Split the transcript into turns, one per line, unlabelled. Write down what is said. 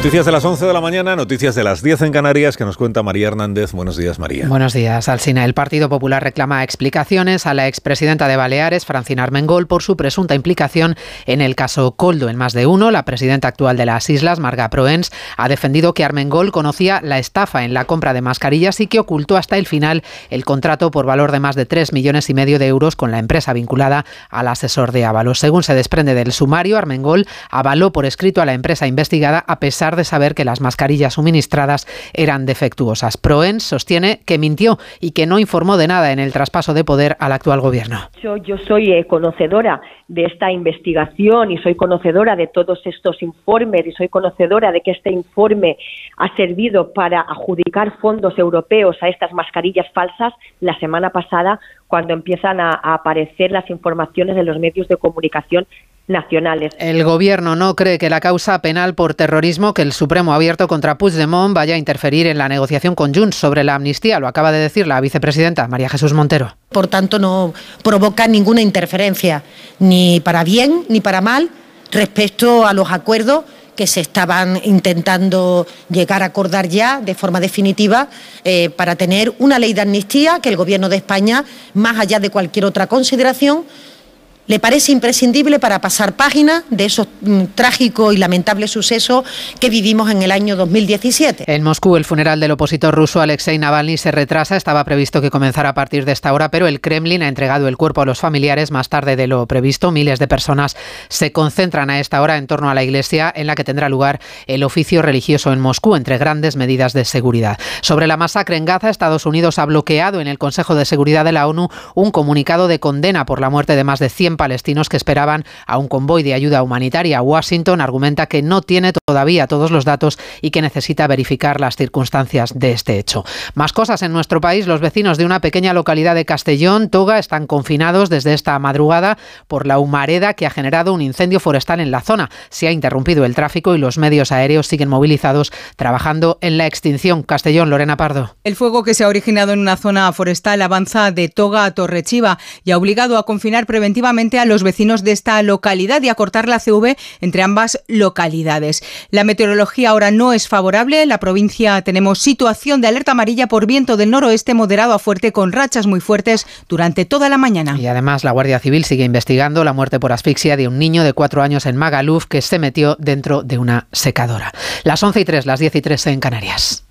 Noticias de las 11 de la mañana, noticias de las 10 en Canarias que nos cuenta María Hernández. Buenos días, María.
Buenos días, Alsina. El Partido Popular reclama explicaciones a la expresidenta de Baleares, Francina Armengol, por su presunta implicación en el caso Coldo en más de uno. La presidenta actual de las islas, Marga Proens, ha defendido que Armengol conocía la estafa en la compra de mascarillas y que ocultó hasta el final el contrato por valor de más de 3 millones y medio de euros con la empresa vinculada al asesor de Ábalos. Según se desprende del sumario, Armengol avaló por escrito a la empresa investigada a pesar de saber que las mascarillas suministradas eran defectuosas. Proens sostiene que mintió y que no informó de nada en el traspaso de poder al actual gobierno.
Yo, yo soy eh, conocedora de esta investigación y soy conocedora de todos estos informes y soy conocedora de que este informe ha servido para adjudicar fondos europeos a estas mascarillas falsas la semana pasada cuando empiezan a, a aparecer las informaciones de los medios de comunicación nacionales.
El gobierno no cree que la causa penal por terrorismo que el Supremo ha abierto contra Puigdemont vaya a interferir en la negociación con Junts sobre la amnistía, lo acaba de decir la vicepresidenta María Jesús Montero.
Por tanto, no provoca ninguna interferencia, ni para bien ni para mal, respecto a los acuerdos que se estaban intentando llegar a acordar ya de forma definitiva eh, para tener una ley de amnistía que el Gobierno de España, más allá de cualquier otra consideración, le parece imprescindible para pasar página de esos mm, trágicos y lamentables sucesos que vivimos en el año 2017.
En Moscú, el funeral del opositor ruso Alexei Navalny se retrasa. Estaba previsto que comenzara a partir de esta hora, pero el Kremlin ha entregado el cuerpo a los familiares más tarde de lo previsto. Miles de personas se concentran a esta hora en torno a la iglesia en la que tendrá lugar el oficio religioso en Moscú, entre grandes medidas de seguridad. Sobre la masacre en Gaza, Estados Unidos ha bloqueado en el Consejo de Seguridad de la ONU un comunicado de condena por la muerte de más de 100 palestinos que esperaban a un convoy de ayuda humanitaria. Washington argumenta que no tiene todavía todos los datos y que necesita verificar las circunstancias de este hecho. Más cosas en nuestro país. Los vecinos de una pequeña localidad de Castellón, Toga, están confinados desde esta madrugada por la humareda que ha generado un incendio forestal en la zona. Se ha interrumpido el tráfico y los medios aéreos siguen movilizados trabajando en la extinción. Castellón, Lorena Pardo.
El fuego que se ha originado en una zona forestal avanza de Toga a Torrechiva y ha obligado a confinar preventivamente a los vecinos de esta localidad y a cortar la CV entre ambas localidades. La meteorología ahora no es favorable. La provincia tenemos situación de alerta amarilla por viento del noroeste moderado a fuerte con rachas muy fuertes durante toda la mañana.
Y además la Guardia Civil sigue investigando la muerte por asfixia de un niño de cuatro años en Magaluf que se metió dentro de una secadora. Las 11 y 3, las 10 y 3 en Canarias.